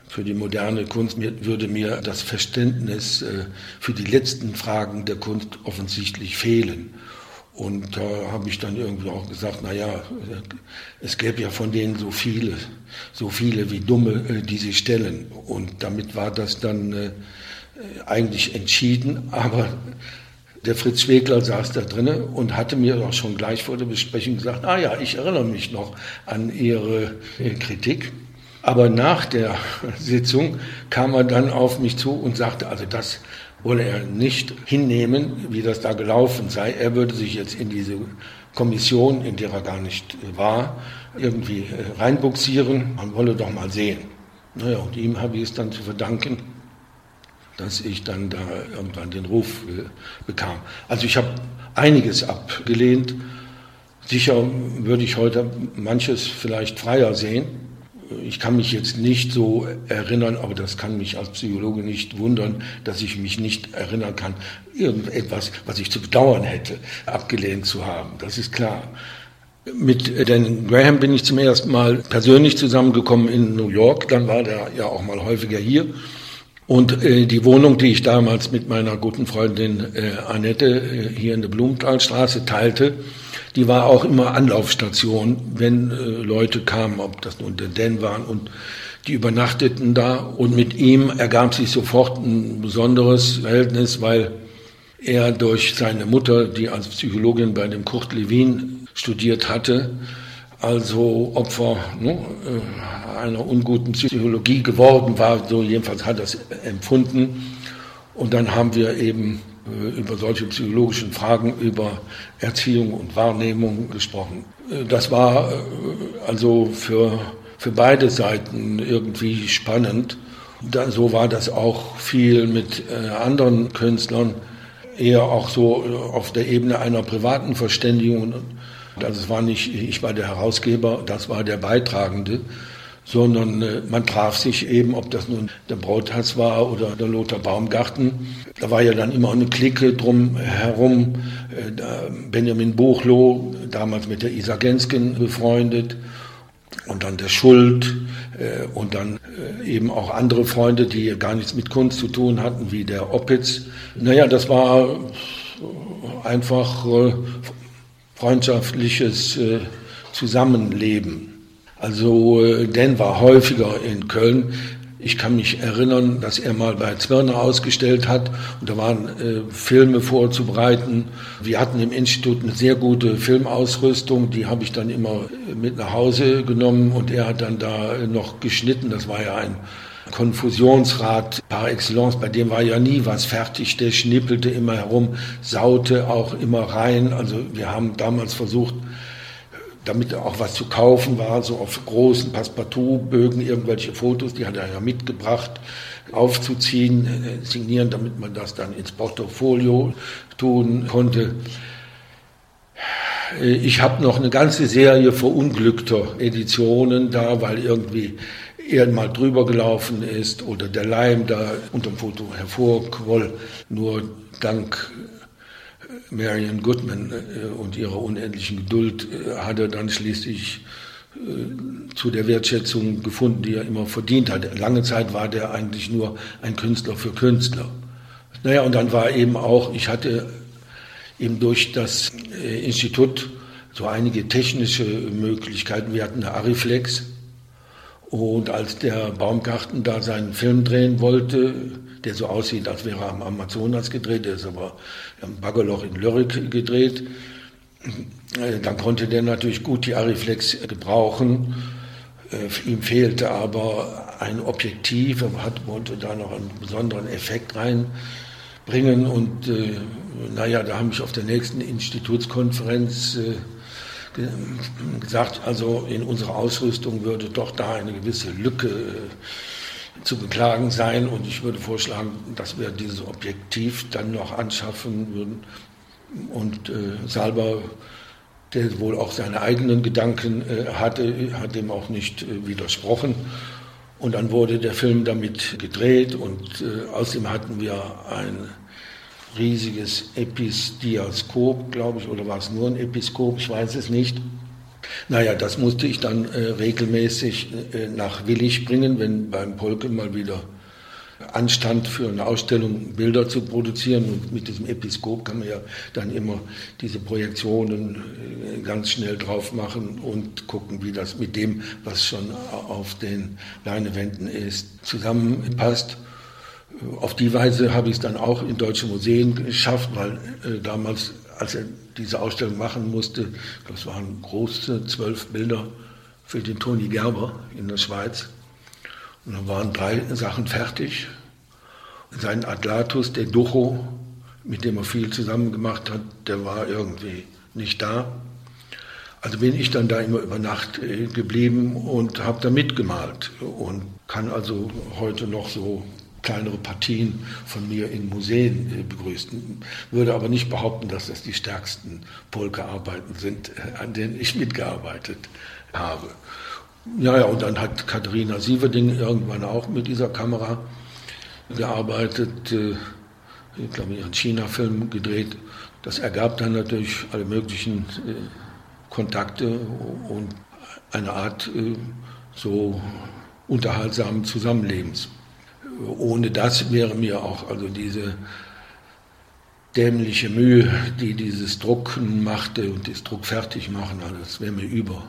für die moderne Kunst, würde mir das Verständnis äh, für die letzten Fragen der Kunst offensichtlich fehlen. Und da habe ich dann irgendwie auch gesagt, na ja, es gäbe ja von denen so viele, so viele wie Dumme, äh, die sie stellen. Und damit war das dann äh, äh, eigentlich entschieden, aber der Fritz Schwegler saß da drinnen und hatte mir auch schon gleich vor der Besprechung gesagt, ah ja, ich erinnere mich noch an Ihre Kritik. Aber nach der Sitzung kam er dann auf mich zu und sagte, also das wolle er nicht hinnehmen, wie das da gelaufen sei. Er würde sich jetzt in diese Kommission, in der er gar nicht war, irgendwie äh, reinbuxieren. Man wolle doch mal sehen. Naja, und ihm habe ich es dann zu verdanken, dass ich dann da irgendwann den Ruf äh, bekam. Also ich habe einiges abgelehnt. Sicher würde ich heute manches vielleicht freier sehen. Ich kann mich jetzt nicht so erinnern, aber das kann mich als Psychologe nicht wundern, dass ich mich nicht erinnern kann, irgendetwas, was ich zu bedauern hätte, abgelehnt zu haben. Das ist klar. Mit Dan Graham bin ich zum ersten Mal persönlich zusammengekommen in New York. Dann war der ja auch mal häufiger hier. Und äh, die Wohnung, die ich damals mit meiner guten Freundin äh, Annette äh, hier in der Blumenthalstraße teilte, die war auch immer Anlaufstation, wenn äh, Leute kamen, ob das nun der Den waren und die übernachteten da. Und mit ihm ergab sich sofort ein besonderes Verhältnis, weil er durch seine Mutter, die als Psychologin bei dem Kurt Lewin studiert hatte, also Opfer ne, äh, einer unguten Psychologie geworden war, so jedenfalls hat er es empfunden. Und dann haben wir eben äh, über solche psychologischen Fragen, über Erziehung und Wahrnehmung gesprochen. Äh, das war also für, für beide Seiten irgendwie spannend. Da, so war das auch viel mit anderen Künstlern, eher auch so auf der Ebene einer privaten Verständigung also es war nicht, ich war der Herausgeber, das war der Beitragende, sondern äh, man traf sich eben, ob das nun der Brauthaus war oder der Lothar Baumgarten. Da war ja dann immer eine Clique drum herum. Äh, Benjamin Buchloh, damals mit der Isa Gensken befreundet, und dann der Schuld äh, und dann äh, eben auch andere Freunde, die gar nichts mit Kunst zu tun hatten, wie der Opitz. Naja, das war einfach freundschaftliches äh, Zusammenleben. Also äh, Dan war häufiger in Köln. Ich kann mich erinnern, dass er mal bei Zwirner ausgestellt hat und da waren äh, Filme vorzubereiten. Wir hatten im Institut eine sehr gute Filmausrüstung, die habe ich dann immer mit nach Hause genommen und er hat dann da noch geschnitten. Das war ja ein Konfusionsrad par excellence, bei dem war ja nie was fertig, der schnippelte immer herum, saute auch immer rein. Also wir haben damals versucht, damit auch was zu kaufen war, so auf großen Passepartout-Bögen irgendwelche Fotos, die hat er ja mitgebracht, aufzuziehen, äh, signieren, damit man das dann ins Portfolio tun konnte. Äh, ich habe noch eine ganze Serie verunglückter Editionen da, weil irgendwie er mal drüber gelaufen ist oder der Leim da unter dem Foto hervorquoll. Nur dank Marion Goodman äh, und ihrer unendlichen Geduld äh, hat er dann schließlich äh, zu der Wertschätzung gefunden, die er immer verdient hat. Lange Zeit war der eigentlich nur ein Künstler für Künstler. Naja, und dann war eben auch, ich hatte eben durch das Institut so einige technische Möglichkeiten. Wir hatten eine Ariflex, und als der Baumgarten da seinen Film drehen wollte, der so aussieht, als wäre er am Amazonas gedreht, der ist aber am Baggerloch in Lörrick gedreht, äh, dann konnte der natürlich gut die Ariflex gebrauchen. Äh, ihm fehlte aber ein Objektiv, er hat, wollte da noch einen besonderen Effekt reinbringen. Und äh, naja, da haben mich auf der nächsten Institutskonferenz äh, gesagt, also in unserer Ausrüstung würde doch da eine gewisse Lücke äh, zu beklagen sein und ich würde vorschlagen, dass wir dieses Objektiv dann noch anschaffen würden. Und äh, Salber, der wohl auch seine eigenen Gedanken äh, hatte, hat dem auch nicht äh, widersprochen. Und dann wurde der Film damit gedreht und äh, außerdem hatten wir ein riesiges Episdiaskop, glaube ich, oder war es nur ein Episkop, ich weiß es nicht. Naja, das musste ich dann äh, regelmäßig äh, nach Willig bringen, wenn beim Polke mal wieder anstand für eine Ausstellung Bilder zu produzieren. Und mit diesem Episkop kann man ja dann immer diese Projektionen äh, ganz schnell drauf machen und gucken, wie das mit dem, was schon auf den Leinewänden ist, zusammenpasst. Auf die Weise habe ich es dann auch in deutsche Museen geschafft, weil äh, damals, als er diese Ausstellung machen musste, das waren große zwölf Bilder für den Toni Gerber in der Schweiz. Und dann waren drei Sachen fertig. Sein Atlatus, der Ducho, mit dem er viel zusammen gemacht hat, der war irgendwie nicht da. Also bin ich dann da immer über Nacht äh, geblieben und habe da mitgemalt und kann also heute noch so kleinere Partien von mir in Museen äh, begrüßt. Würde aber nicht behaupten, dass das die stärksten Polka-Arbeiten sind, äh, an denen ich mitgearbeitet habe. Ja, ja, und dann hat Katharina Sieverding irgendwann auch mit dieser Kamera gearbeitet, äh, ich glaube, ihren China-Film gedreht. Das ergab dann natürlich alle möglichen Kontakte und eine Art so unterhaltsamen Zusammenlebens ohne das wäre mir auch also diese dämliche Mühe, die dieses Drucken machte und das Druck fertig machen, also das wäre mir über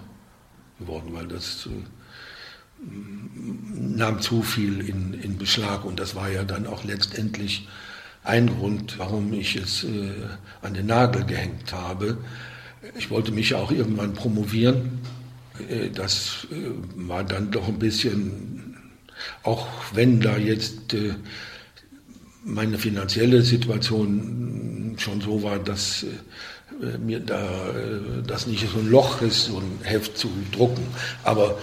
geworden, weil das äh, nahm zu viel in, in, Beschlag und das war ja dann auch letztendlich ein Grund, warum ich es äh, an den Nagel gehängt habe. Ich wollte mich ja auch irgendwann promovieren. Äh, das äh, war dann doch ein bisschen auch wenn da jetzt äh, meine finanzielle Situation schon so war, dass äh, mir da äh, das nicht so ein Loch ist, so ein Heft zu drucken. Aber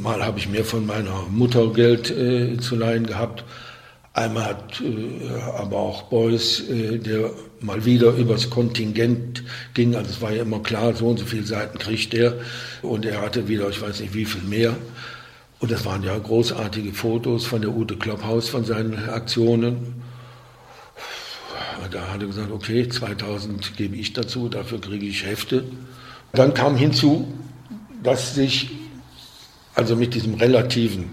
mal habe ich mir von meiner Mutter Geld äh, zu leihen gehabt. Einmal hat aber auch Beuys, der mal wieder übers Kontingent ging, also es war ja immer klar, so und so viele Seiten kriegt er und er hatte wieder, ich weiß nicht wie viel mehr. Und das waren ja großartige Fotos von der Ute Klopphaus, von seinen Aktionen. Da hat er gesagt, okay, 2000 gebe ich dazu, dafür kriege ich Hefte. Dann kam hinzu, dass sich, also mit diesem relativen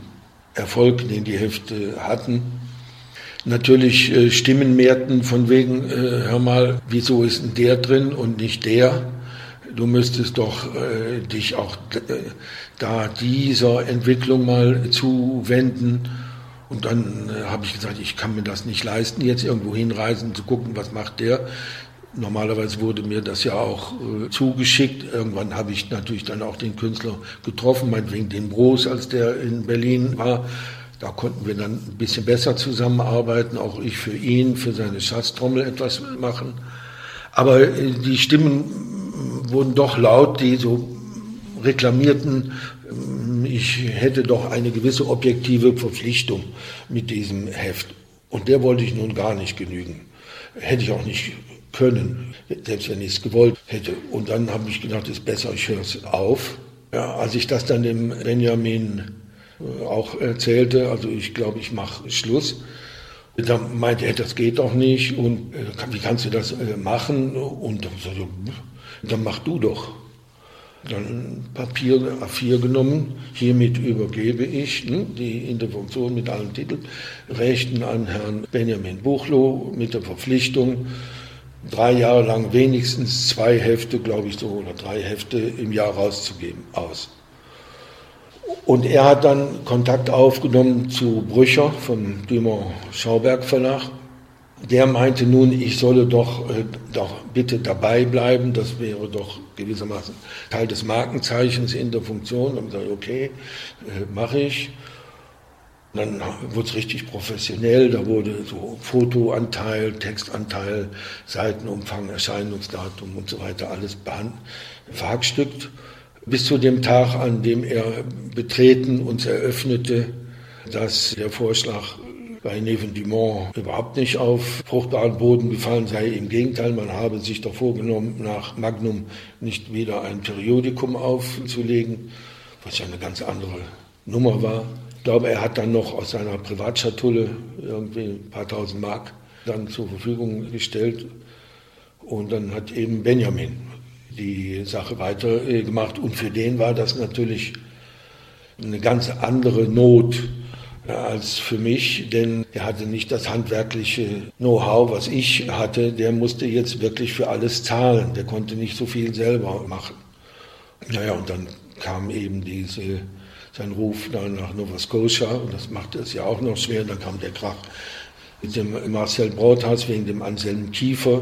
Erfolg, den die Hefte hatten, natürlich äh, Stimmen mehrten von wegen, äh, hör mal, wieso ist denn der drin und nicht der? du müsstest doch äh, dich auch äh, da dieser Entwicklung mal zuwenden. Und dann äh, habe ich gesagt, ich kann mir das nicht leisten, jetzt irgendwo hinreisen, zu gucken, was macht der. Normalerweise wurde mir das ja auch äh, zugeschickt. Irgendwann habe ich natürlich dann auch den Künstler getroffen, meinetwegen den Bros, als der in Berlin war. Da konnten wir dann ein bisschen besser zusammenarbeiten, auch ich für ihn, für seine Schatztrommel etwas machen. Aber äh, die Stimmen wurden doch laut, die so reklamierten, äh, ich hätte doch eine gewisse objektive Verpflichtung mit diesem Heft. Und der wollte ich nun gar nicht genügen. Hätte ich auch nicht können, selbst wenn ich es gewollt hätte. Und dann habe ich gedacht, es ist besser, ich höre es auf. Ja, als ich das dann dem Benjamin äh, auch erzählte, also ich glaube, ich mache Schluss, da meinte er, das geht doch nicht und äh, wie kannst du das äh, machen? Und dann ich, dann mach du doch. Dann Papier A4 genommen, hiermit übergebe ich ne, die Intervention mit allen Titelrechten an Herrn Benjamin Buchloh mit der Verpflichtung, drei Jahre lang wenigstens zwei Hefte, glaube ich so, oder drei Hefte im Jahr rauszugeben, aus. Und er hat dann Kontakt aufgenommen zu Brücher vom Dümer Schauberg Verlag. Der meinte nun, ich solle doch, äh, doch bitte dabei bleiben, das wäre doch gewissermaßen Teil des Markenzeichens in der Funktion. Und ich gesagt, okay, äh, mache ich. Dann wurde es richtig professionell, da wurde so Fotoanteil, Textanteil, Seitenumfang, Erscheinungsdatum und so weiter alles verhackstückt bis zu dem Tag, an dem er betreten uns eröffnete, dass der Vorschlag bei Neven Dumont überhaupt nicht auf fruchtbaren Boden gefallen sei. Im Gegenteil, man habe sich doch vorgenommen, nach Magnum nicht wieder ein Periodikum aufzulegen, was ja eine ganz andere Nummer war. Ich glaube, er hat dann noch aus seiner Privatschatulle irgendwie ein paar tausend Mark dann zur Verfügung gestellt. Und dann hat eben Benjamin die Sache weitergemacht. Und für den war das natürlich eine ganz andere Not als für mich, denn er hatte nicht das handwerkliche Know-how, was ich hatte. Der musste jetzt wirklich für alles zahlen. Der konnte nicht so viel selber machen. Naja, und dann kam eben diese, sein Ruf nach Nova Scotia und das machte es ja auch noch schwer. Dann kam der Krach mit dem Marcel Brothaus wegen dem Anselm Kiefer.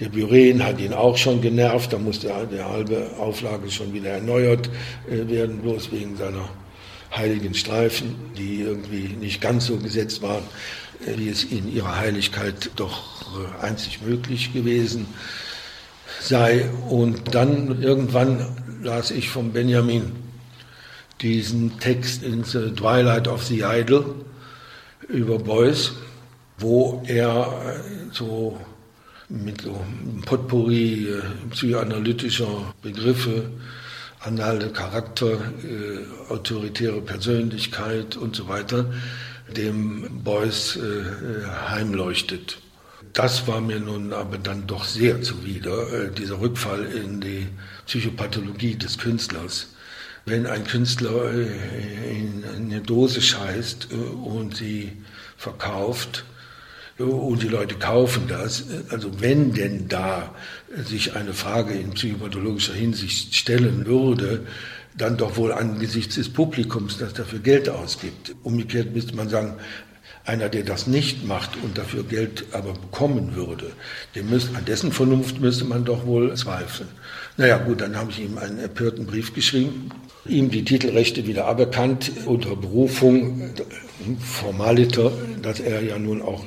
Der Buren hat ihn auch schon genervt, da musste der halbe Auflage schon wieder erneuert äh, werden, bloß wegen seiner heiligen Streifen, die irgendwie nicht ganz so gesetzt waren, äh, wie es in ihrer Heiligkeit doch äh, einzig möglich gewesen sei. Und dann irgendwann las ich von Benjamin diesen Text in The Twilight of the Idol über Beuys wo er äh, so mit so einem Potpourri psychoanalytischer Begriffe, anale Charakter, äh, autoritäre Persönlichkeit und so weiter, dem Beuys äh, heimleuchtet. Das war mir nun aber dann doch sehr zuwider, äh, dieser Rückfall in die Psychopathologie des Künstlers. Wenn ein Künstler äh, in eine Dose scheißt und sie verkauft, und die Leute kaufen das. Also wenn denn da sich eine Frage in psychopathologischer Hinsicht stellen würde, dann doch wohl angesichts des Publikums, das dafür Geld ausgibt. Umgekehrt müsste man sagen, einer, der das nicht macht und dafür Geld aber bekommen würde, dem müsste, an dessen Vernunft müsste man doch wohl zweifeln. Naja gut, dann habe ich ihm einen empörten Brief geschrieben, ihm die Titelrechte wieder aberkannt unter Berufung, formaliter, dass er ja nun auch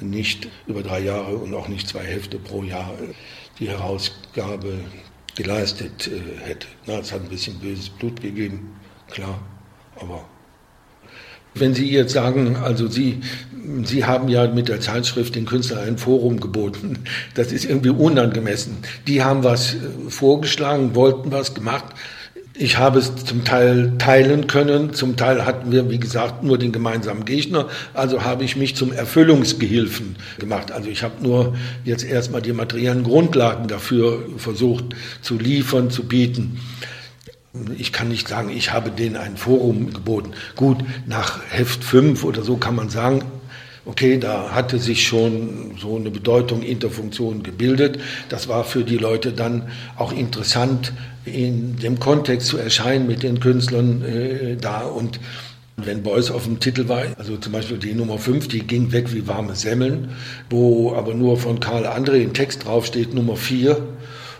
nicht über drei Jahre und auch nicht zwei Hefte pro Jahr die Herausgabe geleistet äh, hätte. Na, es hat ein bisschen böses Blut gegeben, klar, aber wenn Sie jetzt sagen, also Sie, Sie haben ja mit der Zeitschrift den Künstlern ein Forum geboten, das ist irgendwie unangemessen. Die haben was äh, vorgeschlagen, wollten was gemacht, ich habe es zum Teil teilen können, zum Teil hatten wir, wie gesagt, nur den gemeinsamen Gegner, also habe ich mich zum Erfüllungsgehilfen gemacht. Also ich habe nur jetzt erstmal die materiellen Grundlagen dafür versucht zu liefern, zu bieten. Ich kann nicht sagen, ich habe denen ein Forum geboten. Gut, nach Heft 5 oder so kann man sagen, Okay, da hatte sich schon so eine Bedeutung Interfunktion gebildet. Das war für die Leute dann auch interessant, in dem Kontext zu erscheinen mit den Künstlern äh, da und wenn Beuys auf dem Titel war, also zum Beispiel die Nummer 5, die ging weg wie warme Semmeln, wo aber nur von Karl André ein Text draufsteht, Nummer 4,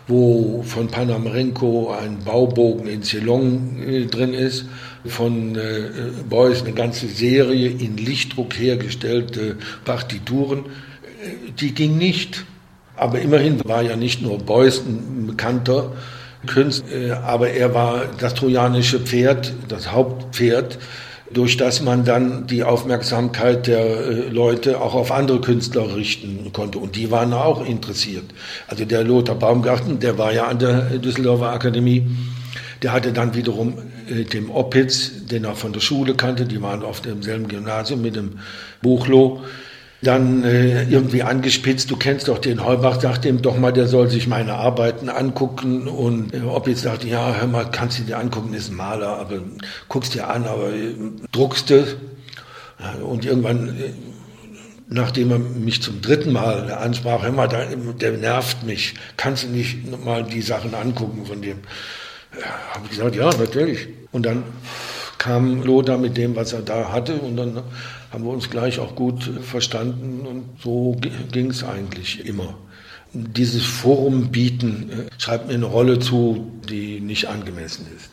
wo von Panamarenko ein Baubogen in Ceylon äh, drin ist, von äh, Beuys eine ganze Serie in Lichtdruck hergestellte Partituren, äh, die ging nicht. Aber immerhin war ja nicht nur Beuys ein bekannter Künstler, äh, aber er war das trojanische Pferd, das Hauptpferd durch das man dann die Aufmerksamkeit der äh, Leute auch auf andere Künstler richten konnte. Und die waren auch interessiert. Also der Lothar Baumgarten, der war ja an der Düsseldorfer Akademie, der hatte dann wiederum äh, dem Oppitz, den er von der Schule kannte, die waren auf demselben Gymnasium mit dem Buchloh, dann äh, irgendwie angespitzt, du kennst doch den Heubach, sagt ihm doch mal, der soll sich meine Arbeiten angucken und äh, ob jetzt sagt, ja, hör mal, kannst du dir angucken, ist ein Maler, aber guckst dir an, aber äh, druckst du. Und irgendwann, äh, nachdem er mich zum dritten Mal ansprach, hör mal, der nervt mich, kannst du nicht mal die Sachen angucken von dem? Habe ich gesagt, ja, natürlich. Und dann kam Lothar mit dem, was er da hatte und dann haben wir uns gleich auch gut verstanden und so ging es eigentlich immer. Dieses Forum bieten äh, schreibt mir eine Rolle zu, die nicht angemessen ist.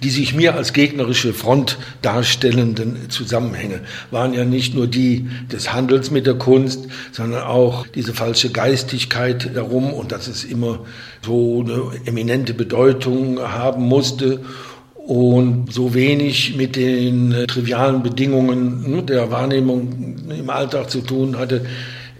Die sich mir als gegnerische Front darstellenden Zusammenhänge waren ja nicht nur die des Handels mit der Kunst, sondern auch diese falsche Geistigkeit darum und dass es immer so eine eminente Bedeutung haben musste und so wenig mit den trivialen Bedingungen ne, der Wahrnehmung im Alltag zu tun hatte,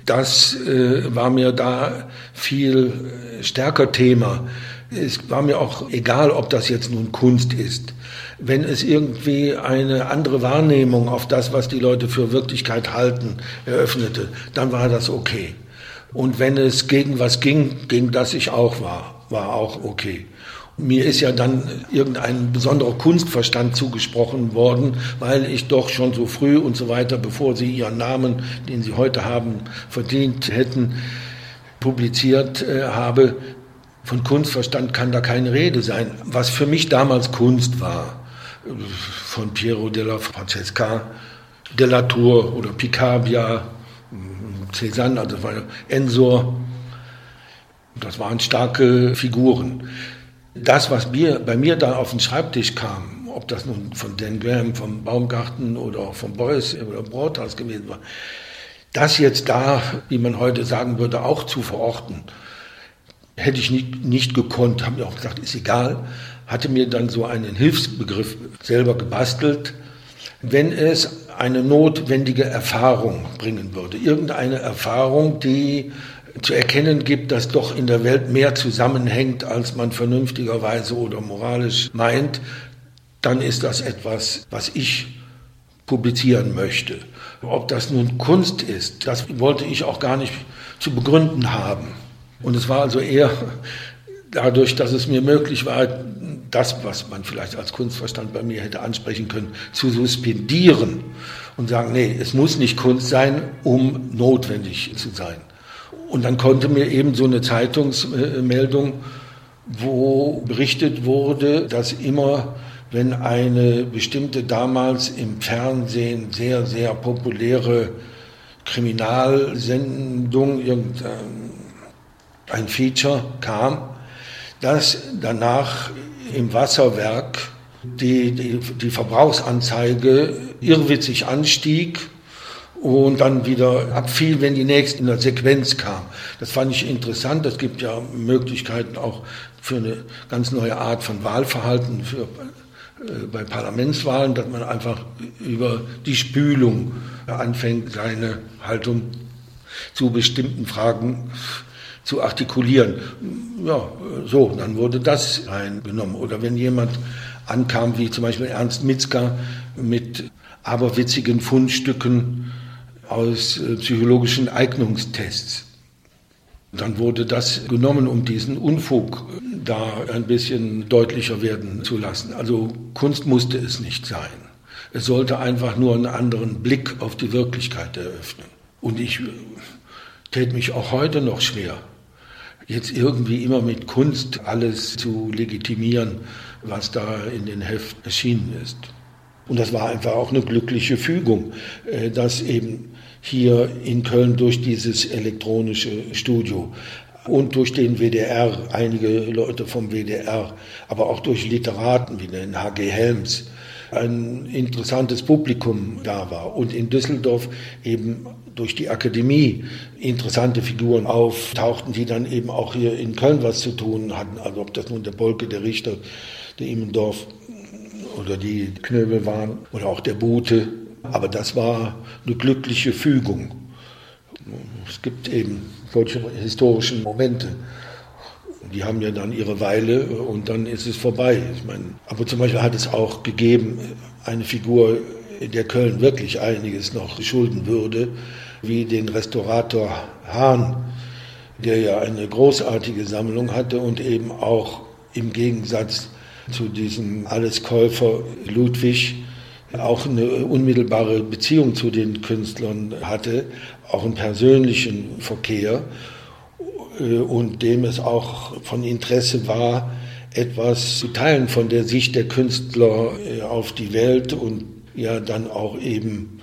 das äh, war mir da viel äh, stärker Thema. Es war mir auch egal, ob das jetzt nun Kunst ist. Wenn es irgendwie eine andere Wahrnehmung auf das, was die Leute für Wirklichkeit halten, eröffnete, dann war das okay. Und wenn es gegen was ging, gegen das ich auch war, war auch okay. Mir ist ja dann irgendein besonderer Kunstverstand zugesprochen worden, weil ich doch schon so früh und so weiter, bevor Sie Ihren Namen, den Sie heute haben, verdient hätten, publiziert äh, habe. Von Kunstverstand kann da keine Rede sein. Was für mich damals Kunst war, von Piero della Francesca, della Tour oder Picabia, Cézanne, also Ensor, das waren starke Figuren das, was mir, bei mir da auf den Schreibtisch kam, ob das nun von Dan Graham, vom Baumgarten oder auch von Beuys oder Brothaus gewesen war, das jetzt da, wie man heute sagen würde, auch zu verorten, hätte ich nicht, nicht gekonnt, habe mir auch gesagt, ist egal, hatte mir dann so einen Hilfsbegriff selber gebastelt, wenn es eine notwendige Erfahrung bringen würde, irgendeine Erfahrung, die zu erkennen gibt, dass doch in der Welt mehr zusammenhängt, als man vernünftigerweise oder moralisch meint, dann ist das etwas, was ich publizieren möchte. Ob das nun Kunst ist, das wollte ich auch gar nicht zu begründen haben. Und es war also eher dadurch, dass es mir möglich war, das, was man vielleicht als Kunstverstand bei mir hätte ansprechen können, zu suspendieren und sagen, nee, es muss nicht Kunst sein, um notwendig zu sein. Und dann konnte mir eben so eine Zeitungsmeldung, wo berichtet wurde, dass immer, wenn eine bestimmte damals im Fernsehen sehr, sehr populäre Kriminalsendung, irgendein Feature kam, dass danach im Wasserwerk die, die, die Verbrauchsanzeige irrwitzig anstieg und dann wieder abfiel, wenn die nächste in der Sequenz kam. Das fand ich interessant. Es gibt ja Möglichkeiten auch für eine ganz neue Art von Wahlverhalten für, äh, bei Parlamentswahlen, dass man einfach über die Spülung anfängt, seine Haltung zu bestimmten Fragen zu artikulieren. Ja, so, dann wurde das eingenommen. Oder wenn jemand ankam, wie zum Beispiel Ernst Mitzka, mit aberwitzigen Fundstücken aus äh, psychologischen Eignungstests. Dann wurde das genommen, um diesen Unfug da ein bisschen deutlicher werden zu lassen. Also Kunst musste es nicht sein. Es sollte einfach nur einen anderen Blick auf die Wirklichkeit eröffnen. Und ich äh, täte mich auch heute noch schwer, jetzt irgendwie immer mit Kunst alles zu legitimieren, was da in den Heft erschienen ist. Und das war einfach auch eine glückliche Fügung, äh, dass eben hier in Köln durch dieses elektronische Studio und durch den WDR, einige Leute vom WDR, aber auch durch Literaten wie den H.G. Helms, ein interessantes Publikum da war und in Düsseldorf eben durch die Akademie interessante Figuren auftauchten, die dann eben auch hier in Köln was zu tun hatten. Also ob das nun der Bolke, der Richter, der Immendorf oder die Knöbel waren oder auch der Bute. Aber das war eine glückliche Fügung. Es gibt eben solche historischen Momente. Die haben ja dann ihre Weile und dann ist es vorbei. Ich meine, aber zum Beispiel hat es auch gegeben, eine Figur, der Köln wirklich einiges noch schulden würde, wie den Restaurator Hahn, der ja eine großartige Sammlung hatte und eben auch im Gegensatz zu diesem Alleskäufer Ludwig auch eine unmittelbare Beziehung zu den Künstlern hatte, auch einen persönlichen Verkehr äh, und dem es auch von Interesse war, etwas zu teilen von der Sicht der Künstler äh, auf die Welt und ja dann auch eben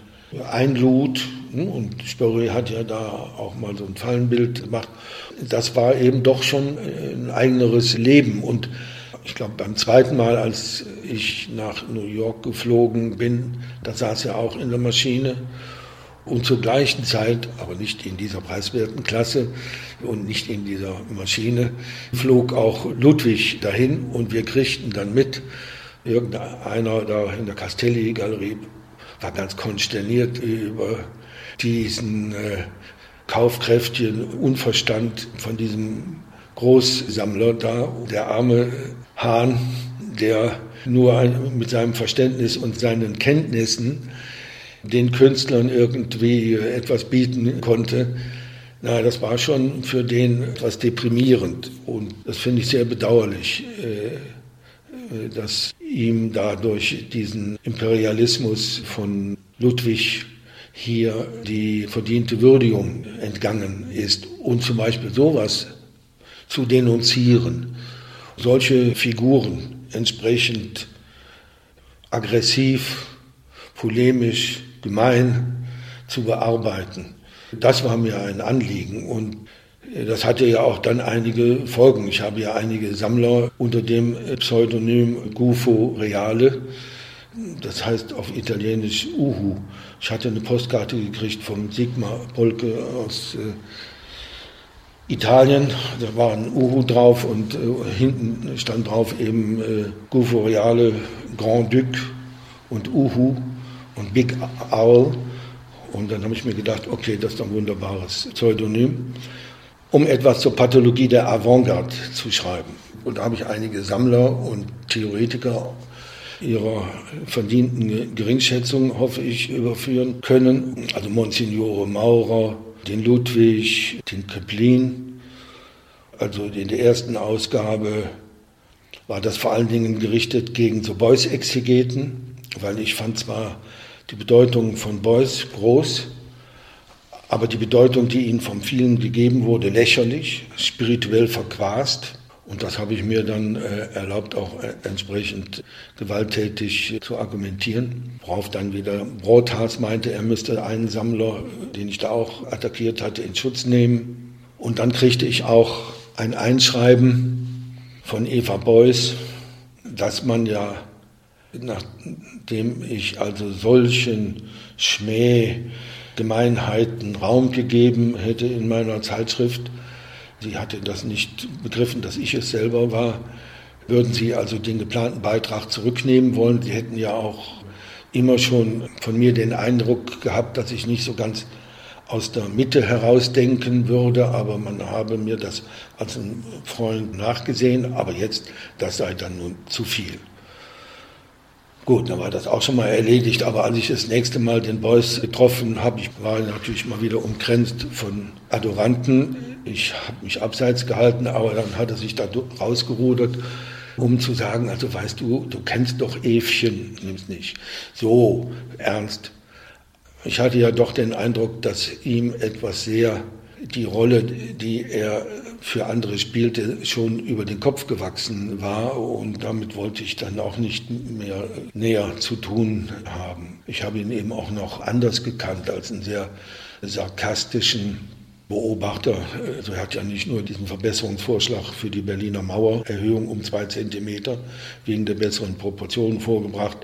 einlud. Hm, und Spörri hat ja da auch mal so ein Fallenbild gemacht. Das war eben doch schon ein eigeneres Leben. Und ich glaube, beim zweiten Mal, als ich nach New York geflogen bin, da saß er auch in der Maschine. Und zur gleichen Zeit, aber nicht in dieser preiswerten Klasse und nicht in dieser Maschine, flog auch Ludwig dahin und wir kriegten dann mit, irgendeiner da in der Castelli-Galerie war ganz konsterniert über diesen äh, kaufkräftigen Unverstand von diesem Großsammler da, der arme Hahn, der nur mit seinem Verständnis und seinen Kenntnissen den Künstlern irgendwie etwas bieten konnte. Na, das war schon für den etwas deprimierend und das finde ich sehr bedauerlich, äh, äh, dass ihm dadurch diesen Imperialismus von Ludwig hier die verdiente Würdigung entgangen ist und zum Beispiel sowas zu denunzieren, solche Figuren entsprechend aggressiv, polemisch gemein zu bearbeiten. Das war mir ein Anliegen und das hatte ja auch dann einige Folgen. Ich habe ja einige Sammler unter dem Pseudonym Gufo Reale, das heißt auf Italienisch Uhu. Ich hatte eine Postkarte gekriegt vom Sigmar Polke aus äh, Italien. Da war ein Uhu drauf und äh, hinten stand drauf eben äh, Gufo Reale Grand Duc und Uhu und Big Owl. Und dann habe ich mir gedacht, okay, das ist ein wunderbares Pseudonym, um etwas zur Pathologie der Avantgarde zu schreiben. Und da habe ich einige Sammler und Theoretiker ihrer verdienten Geringschätzung, hoffe ich, überführen können. Also Monsignore Maurer, den Ludwig, den Köplin. Also in der ersten Ausgabe war das vor allen Dingen gerichtet gegen so Beuys-Exegeten, weil ich fand zwar die Bedeutung von Beuys groß, aber die Bedeutung, die ihnen von vielen gegeben wurde, lächerlich, spirituell verquast. Und das habe ich mir dann äh, erlaubt, auch äh, entsprechend gewalttätig äh, zu argumentieren. Worauf dann wieder Brothas meinte, er müsste einen Sammler, den ich da auch attackiert hatte, in Schutz nehmen. Und dann kriegte ich auch ein Einschreiben von Eva Beuys, dass man ja nachdem ich also solchen Schmähgemeinheiten Raum gegeben hätte in meiner Zeitschrift, sie hatte das nicht begriffen, dass ich es selber war, würden sie also den geplanten Beitrag zurücknehmen wollen. Sie hätten ja auch immer schon von mir den Eindruck gehabt, dass ich nicht so ganz aus der Mitte herausdenken würde, aber man habe mir das als ein Freund nachgesehen, aber jetzt, das sei dann nun zu viel. Gut, dann war das auch schon mal erledigt, aber als ich das nächste Mal den Beuys getroffen habe, ich war natürlich mal wieder umgrenzt von Adoranten. Ich habe mich abseits gehalten, aber dann hat er sich da rausgerudert um zu sagen, also weißt du, du kennst doch Evchen, nimm's nicht. So ernst. Ich hatte ja doch den Eindruck, dass ihm etwas sehr die Rolle, die er für andere spielte, schon über den Kopf gewachsen war und damit wollte ich dann auch nicht mehr näher zu tun haben. Ich habe ihn eben auch noch anders gekannt als einen sehr sarkastischen Beobachter. Also er hat ja nicht nur diesen Verbesserungsvorschlag für die Berliner Mauererhöhung um zwei Zentimeter wegen der besseren Proportionen vorgebracht,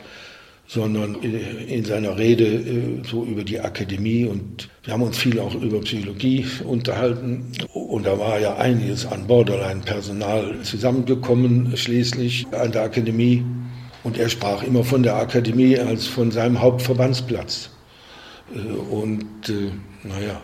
sondern in seiner Rede äh, so über die Akademie und wir haben uns viel auch über Psychologie unterhalten und da war ja einiges an Borderline-Personal zusammengekommen schließlich an der Akademie und er sprach immer von der Akademie als von seinem Hauptverbandsplatz äh, und äh, naja,